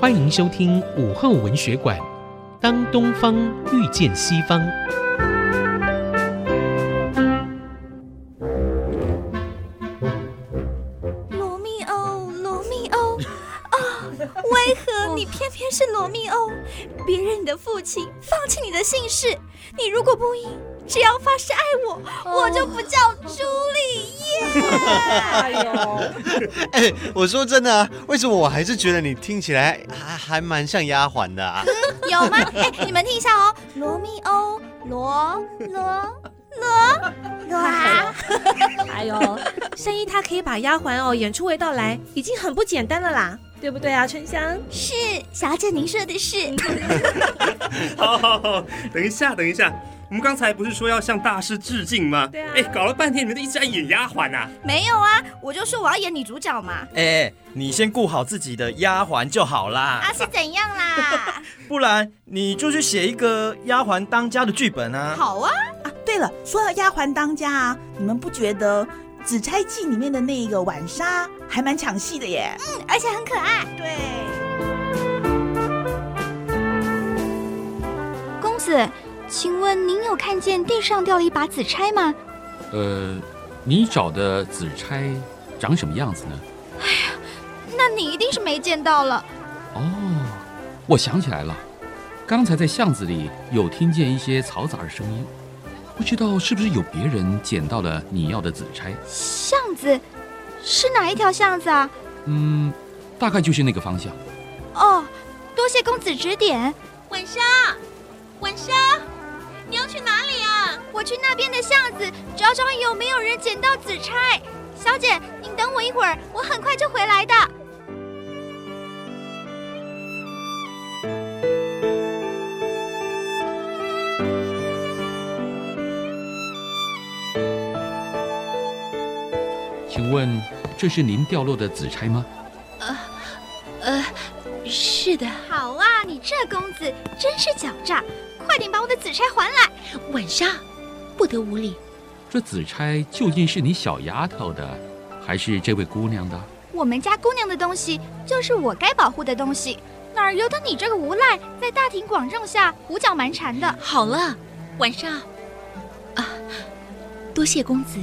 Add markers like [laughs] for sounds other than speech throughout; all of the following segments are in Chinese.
欢迎收听午后文学馆。当东方遇见西方，罗密欧，罗密欧，啊，为何你偏偏是罗密欧？别人你的父亲放弃你的姓氏，你如果不依，只要发誓爱我，我就不叫朱丽叶。哎呦，哎，我说真的啊，为什么我还是觉得你听起来还还蛮像丫鬟的啊？[laughs] 有吗？哎，你们听一下哦，罗密欧，罗罗罗罗啊！哎呦，声音他可以把丫鬟哦演出味道来，已经很不简单了啦，对不对啊，春香？是，小姐您说的是。[laughs] 好好好，等一下，等一下。我们刚才不是说要向大师致敬吗？对啊。哎，搞了半天你们都一直在演丫鬟啊？没有啊，我就说我要演女主角嘛。哎，你先顾好自己的丫鬟就好啦。啊，是怎样啦？[laughs] 不然你就去写一个丫鬟当家的剧本啊。好啊。啊，对了，说到丫鬟当家啊，你们不觉得《紫钗记》里面的那个婉莎还蛮抢戏的耶？嗯，而且很可爱。对。公子。请问您有看见地上掉了一把紫钗吗？呃，你找的紫钗长什么样子呢？哎呀，那你一定是没见到了。哦，我想起来了，刚才在巷子里有听见一些嘈杂的声音，不知道是不是有别人捡到了你要的紫钗？巷子是哪一条巷子啊？嗯，大概就是那个方向。哦，多谢公子指点。晚上，晚上。你要去哪里啊？我去那边的巷子找找有没有人捡到紫钗。小姐，您等我一会儿，我很快就回来的。请问这是您掉落的紫钗吗？呃，呃，是的。好啊，你这公子真是狡诈。快点把我的紫钗还来！晚上不得无礼。这紫钗究竟是你小丫头的，还是这位姑娘的？我们家姑娘的东西就是我该保护的东西，哪儿由得你这个无赖在大庭广众下胡搅蛮缠的？好了，晚上啊，多谢公子。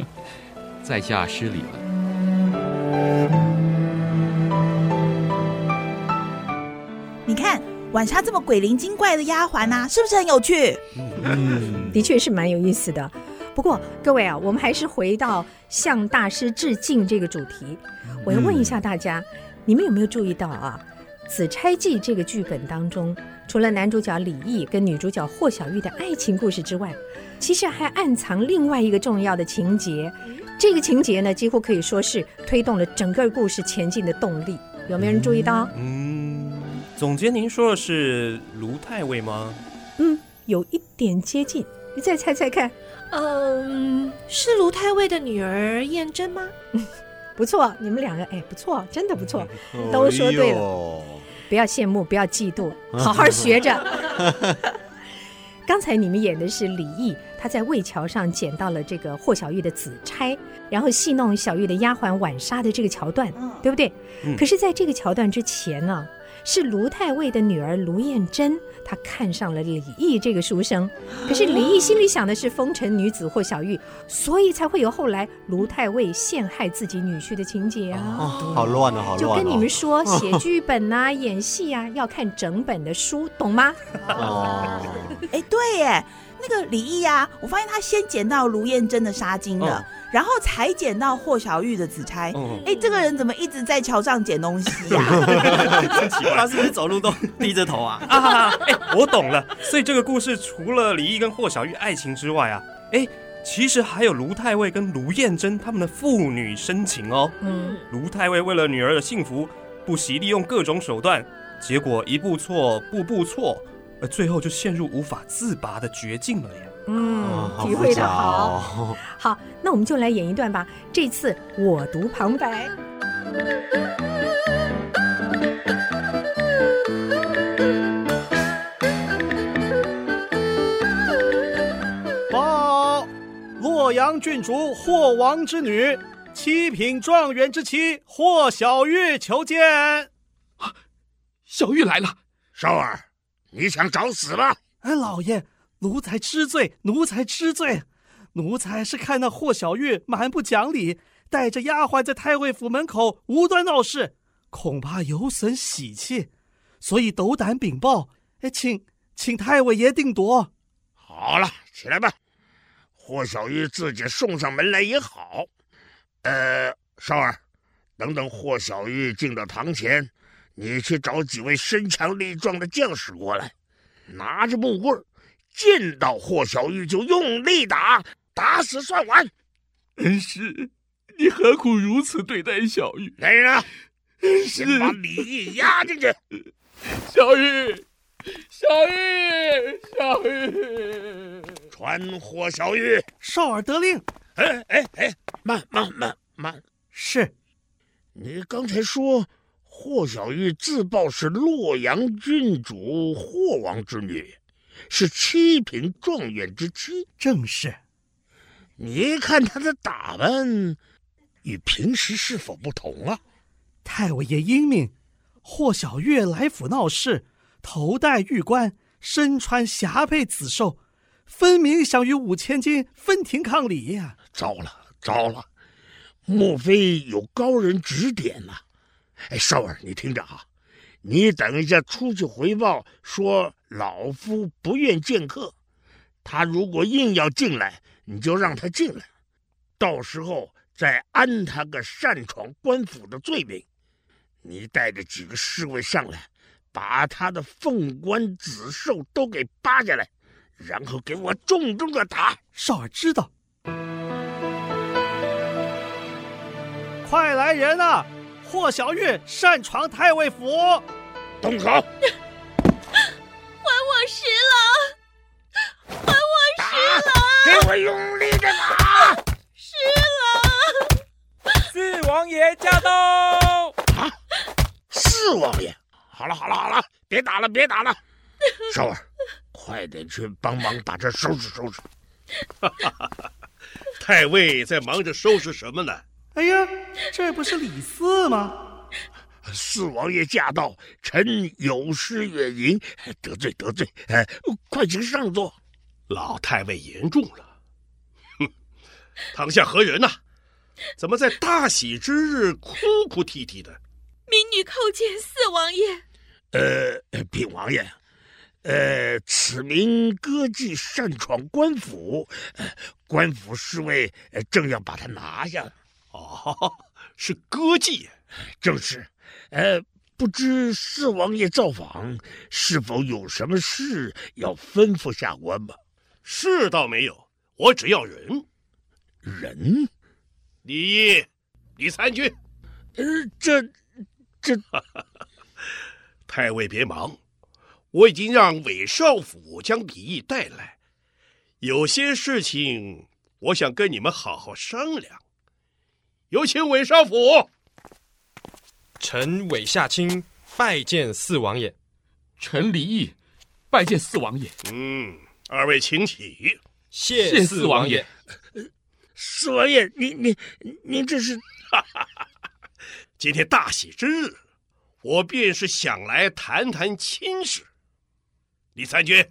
[laughs] 在下失礼了。晚莎这么鬼灵精怪的丫鬟呐，是不是很有趣？嗯，的确是蛮有意思的。不过各位啊，我们还是回到向大师致敬这个主题。我要问一下大家，嗯、你们有没有注意到啊，《紫钗记》这个剧本当中，除了男主角李毅跟女主角霍小玉的爱情故事之外，其实还暗藏另外一个重要的情节。这个情节呢，几乎可以说是推动了整个故事前进的动力。有没有人注意到？嗯。嗯总监，您说的是卢太尉吗？嗯，有一点接近，你再猜猜看。嗯，是卢太尉的女儿燕珍吗？[laughs] 不错，你们两个，哎，不错，真的不错，[laughs] 都说对了。哎、不要羡慕，不要嫉妒，[laughs] 好好学着。刚才你们演的是李毅，他在魏桥上捡到了这个霍小玉的紫钗，然后戏弄小玉的丫鬟婉纱的这个桥段，对不对？嗯、可是，在这个桥段之前呢？是卢太尉的女儿卢燕珍，她看上了李毅这个书生，可是李毅心里想的是风尘女子霍小玉，所以才会有后来卢太尉陷害自己女婿的情节啊！哦、好乱啊，好乱、哦！就跟你们说，[laughs] 写剧本啊、演戏啊，要看整本的书，懂吗？哦，哎，对耶。那个李毅呀，我发现他先捡到卢燕珍的纱巾了，然后才捡到霍小玉的紫钗。哎，这个人怎么一直在桥上捡东西 [laughs] 呀？他是不是走路都低着头啊？[laughs] 啊，哎，我懂了。所以这个故事除了李毅跟霍小玉爱情之外啊，哎，其实还有卢太尉跟卢燕珍他们的父女深情哦。嗯，卢太尉为了女儿的幸福，不惜利用各种手段，结果一步错，步步错。最后就陷入无法自拔的绝境了呀！嗯，体会的好。[laughs] 好，那我们就来演一段吧。这次我读旁白。报，洛阳郡主霍王之女，七品状元之妻霍小玉求见。小玉来了。少儿，你想找死吧？哎，老爷，奴才知罪，奴才知罪。奴才是看那霍小玉蛮不讲理，带着丫鬟在太尉府门口无端闹事，恐怕有损喜气，所以斗胆禀报。哎，请请太尉爷定夺。好了，起来吧。霍小玉自己送上门来也好。呃，少儿，等等，霍小玉进到堂前，你去找几位身强力壮的将士过来，拿着木棍，见到霍小玉就用力打，打死算完。恩师，你何苦如此对待小玉？来人啊，先把李毅押进去。小玉，小玉，小玉，传霍小玉。少儿得令。哎哎哎，慢慢慢慢，是。你刚才说霍小玉自曝是洛阳郡主霍王之女，是七品状元之妻，正是。你看她的打扮，与平时是否不同啊？太尉爷英明，霍小玉来府闹事，头戴玉冠，身穿霞帔紫绶，分明想与五千金分庭抗礼呀！糟了，糟了！莫非有高人指点呐？哎，少儿，你听着啊，你等一下出去回报说，老夫不愿见客。他如果硬要进来，你就让他进来，到时候再安他个擅闯官府的罪名。你带着几个侍卫上来，把他的凤冠紫绶都给扒下来，然后给我重重的打。少儿知道。快来人啊！霍小玉擅闯太尉府，动手！还我十郎，还我十郎！给我用力的打！十郎！四王爷驾到！啊！四王爷！好了好了好了，别打了别打了！少儿，快点去帮忙把这收拾收拾。哈哈哈哈！太尉在忙着收拾什么呢？哎呀，这不是李四吗？[laughs] 四王爷驾到，臣有失远迎，得罪得罪，哎，快请上座。老太尉言重了。哼，堂下何人呐、啊？怎么在大喜之日哭哭啼啼的？民女叩见四王爷。呃，禀王爷，呃，此名歌妓擅闯官府，呃，官府侍卫正要把他拿下。哦，[laughs] 是歌妓，正是。呃，不知四王爷造访，是否有什么事要吩咐下官吧？事倒没有，我只要人。人？李毅，李参军。呃，这这，[laughs] 太尉别忙，我已经让韦少府将李毅带来，有些事情我想跟你们好好商量。有请韦少府。臣韦夏卿拜见四王爷。臣李毅拜见四王爷。嗯，二位请起。谢四王爷。四王爷，您您您这是？哈哈哈！今天大喜之日，我便是想来谈谈亲事。李参军，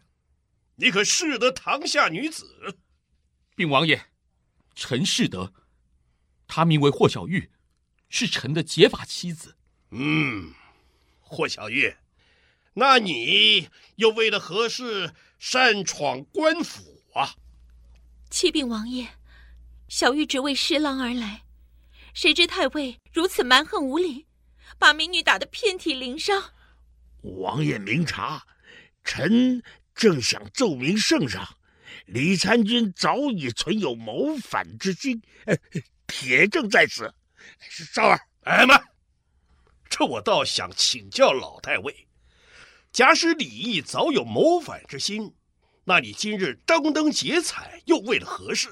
你可识得堂下女子？禀王爷，臣识得。她名为霍小玉，是臣的结发妻子。嗯，霍小玉，那你又为了何事擅闯官府啊？启禀王爷，小玉只为侍郎而来，谁知太尉如此蛮横无理，把民女打得遍体鳞伤。王爷明察，臣正想奏明圣上，李参军早已存有谋反之心。铁证在此，少儿，哎妈，这我倒想请教老太尉：假使李毅早有谋反之心，那你今日张灯结彩又为了何事？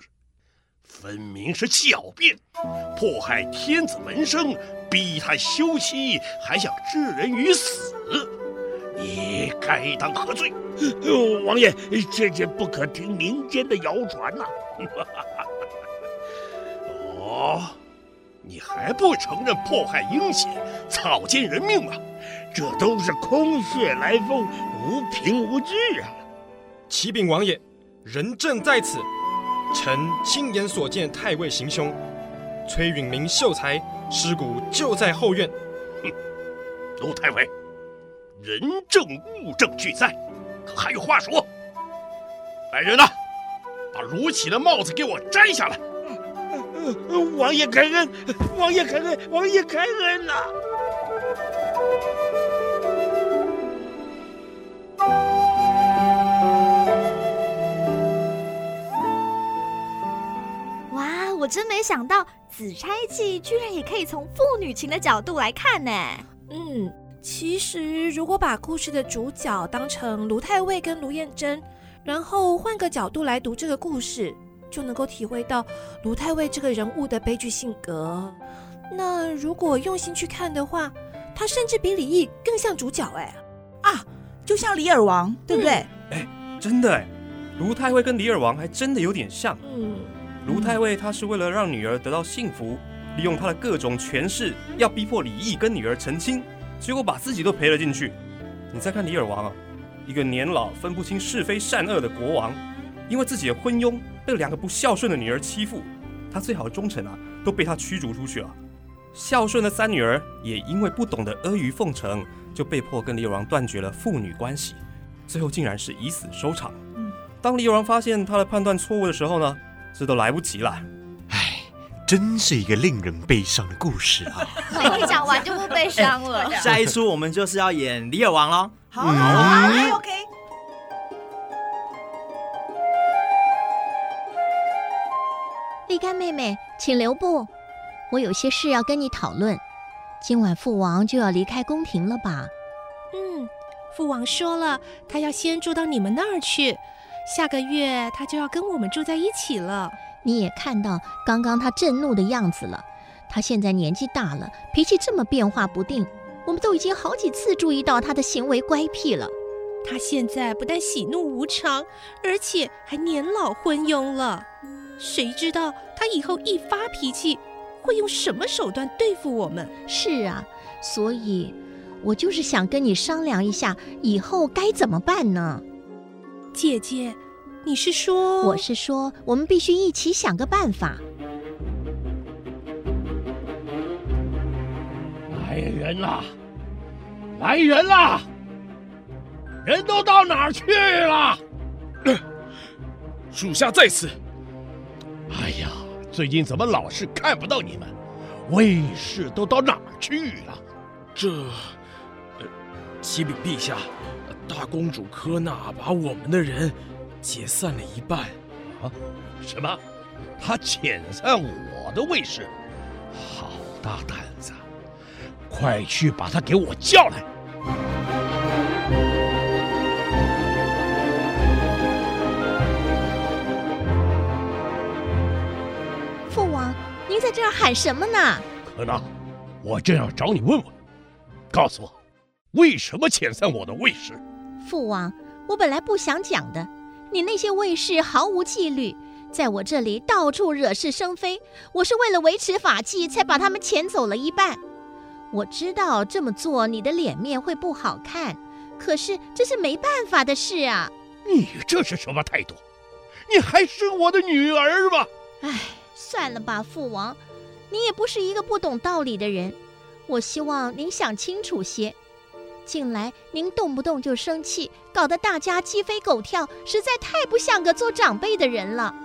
分明是狡辩，迫害天子门生，逼他休妻，还想置人于死，你该当何罪？王爷，切切不可听民间的谣传呐！哦，你还不承认迫害英杰、草菅人命吗？这都是空穴来风，无凭无据啊！启禀王爷，人证在此，臣亲眼所见太尉行凶，崔允明秀才尸骨就在后院。哼，卢太尉，人证物证俱在，可还有话说？来人呐，把卢杞的帽子给我摘下来！王爷开恩，王爷开恩，王爷开恩呐！哇，我真没想到《紫钗记》居然也可以从父女情的角度来看呢。嗯，其实如果把故事的主角当成卢太尉跟卢燕珍，然后换个角度来读这个故事，就能够体会到卢太尉这个人物的悲剧性格。那如果用心去看的话，他甚至比李毅更像主角哎！啊，就像李尔王，对不对？哎、嗯，真的哎，卢太尉跟李尔王还真的有点像。嗯，卢太尉他是为了让女儿得到幸福，利用他的各种权势，要逼迫李毅跟女儿成亲，结果把自己都赔了进去。你再看李尔王啊，一个年老分不清是非善恶的国王，因为自己的昏庸被两个不孝顺的女儿欺负，他最好的忠臣啊都被他驱逐出去了。孝顺的三女儿也因为不懂得阿谀奉承，就被迫跟李尔王断绝了父女关系，最后竟然是以死收场。嗯，当李尔王发现他的判断错误的时候呢，这都来不及了。唉，真是一个令人悲伤的故事啊！[laughs] 一讲完就不悲伤了。欸、[laughs] 下一出我们就是要演李尔王喽。好，好，好，OK。妹妹，请留步。我有些事要跟你讨论，今晚父王就要离开宫廷了吧？嗯，父王说了，他要先住到你们那儿去，下个月他就要跟我们住在一起了。你也看到刚刚他震怒的样子了，他现在年纪大了，脾气这么变化不定，我们都已经好几次注意到他的行为乖僻了。他现在不但喜怒无常，而且还年老昏庸了，谁知道他以后一发脾气，会用什么手段对付我们？是啊，所以我就是想跟你商量一下，以后该怎么办呢？姐姐，你是说？我是说，我们必须一起想个办法。来人啦！来人啦！人都到哪儿去了？[coughs] 属下在此。哎呀！最近怎么老是看不到你们？卫士都到哪儿去了？这，呃，启禀陛下，大公主科娜把我们的人解散了一半。啊？什么？她遣散我的卫士？好大胆子！快去把她给我叫来！在这儿喊什么呢？可娜，我正要找你问问，告诉我，为什么遣散我的卫士？父王，我本来不想讲的，你那些卫士毫无纪律，在我这里到处惹是生非，我是为了维持法纪才把他们遣走了一半。我知道这么做你的脸面会不好看，可是这是没办法的事啊。你这是什么态度？你还是我的女儿吗？唉。算了吧，父王，你也不是一个不懂道理的人。我希望您想清楚些。近来您动不动就生气，搞得大家鸡飞狗跳，实在太不像个做长辈的人了。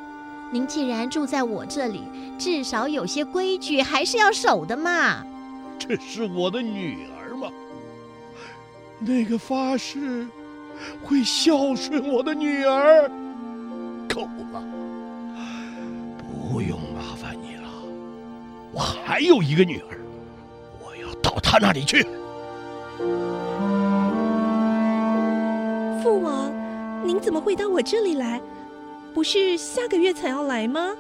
您既然住在我这里，至少有些规矩还是要守的嘛。这是我的女儿吗？那个发誓会孝顺我的女儿，够了。不用麻烦你了，我还有一个女儿，我要到她那里去。父王，您怎么会到我这里来？不是下个月才要来吗？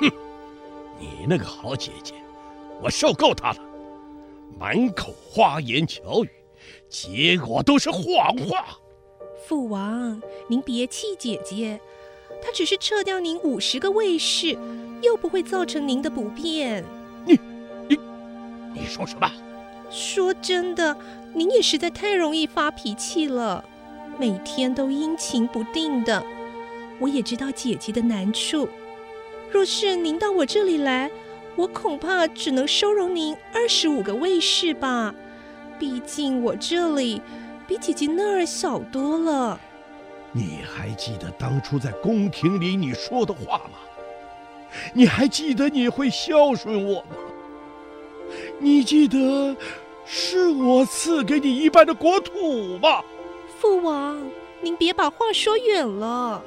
哼，你那个好姐姐，我受够她了，满口花言巧语，结果都是谎话。父王，您别气姐姐。他只是撤掉您五十个卫士，又不会造成您的不便。你、你、你说什么？说真的，您也实在太容易发脾气了，每天都阴晴不定的。我也知道姐姐的难处，若是您到我这里来，我恐怕只能收容您二十五个卫士吧。毕竟我这里比姐姐那儿小多了。你还记得当初在宫廷里你说的话吗？你还记得你会孝顺我吗？你记得是我赐给你一半的国土吗？父王，您别把话说远了。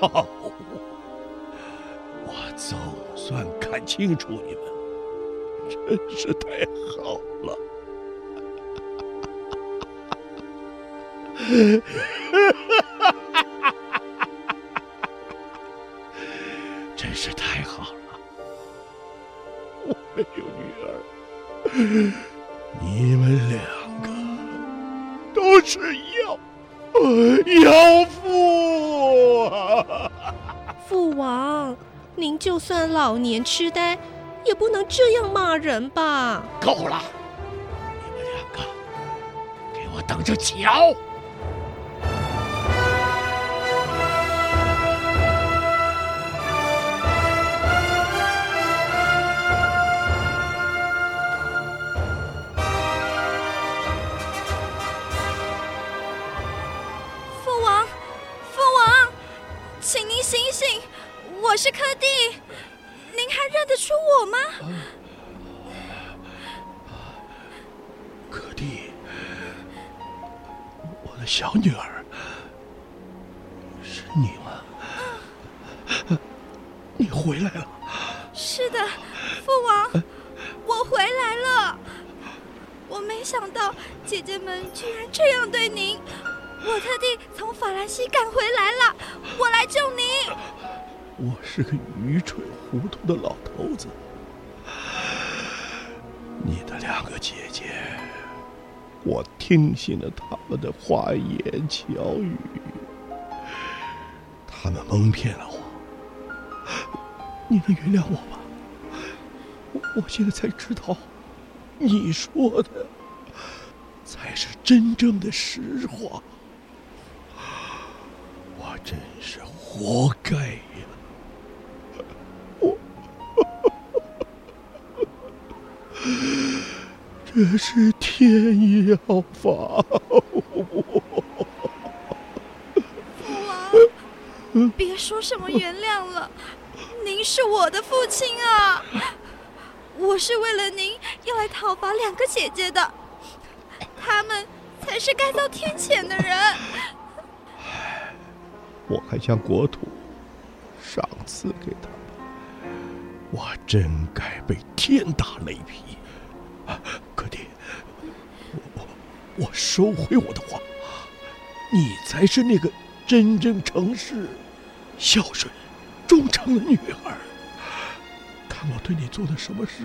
好，[laughs] 我总算看清楚你们，真是太好了。[laughs] 真是太好了！我没有女儿，你们两个都是妖妖妇啊！父王，您就算老年痴呆，也不能这样骂人吧？够了！你们两个，给我等着瞧！是柯蒂，您还认得出我吗？柯蒂，我的小女儿，是你吗？你回来了。是的，父王，我回来了。我没想到姐姐们居然这样对您，我特地从法兰西赶回来了，我来救您。是个愚蠢糊涂的老头子，你的两个姐姐，我听信了他们的花言巧语，他们蒙骗了我，你能原谅我吗？我现在才知道，你说的才是真正的实话，我真是活该呀。这是天要罚我。父王，别说什么原谅了，您是我的父亲啊！我是为了您要来讨伐两个姐姐的，他们才是该遭天谴的人。我还将国土赏赐给他们，我真该被天打雷劈。我收回我的话，你才是那个真正诚实、孝顺、忠诚的女儿。看我对你做的什么事，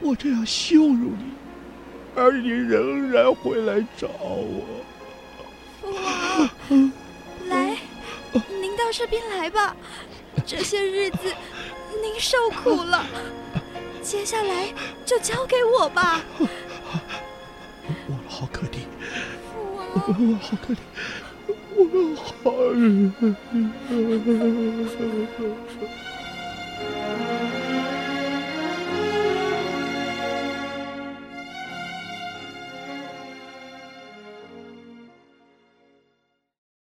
我这样羞辱你，而你仍然回来找我。父王，来，您到这边来吧，这些日子您受苦了。接下来就交给我吧。我好可怜，我好。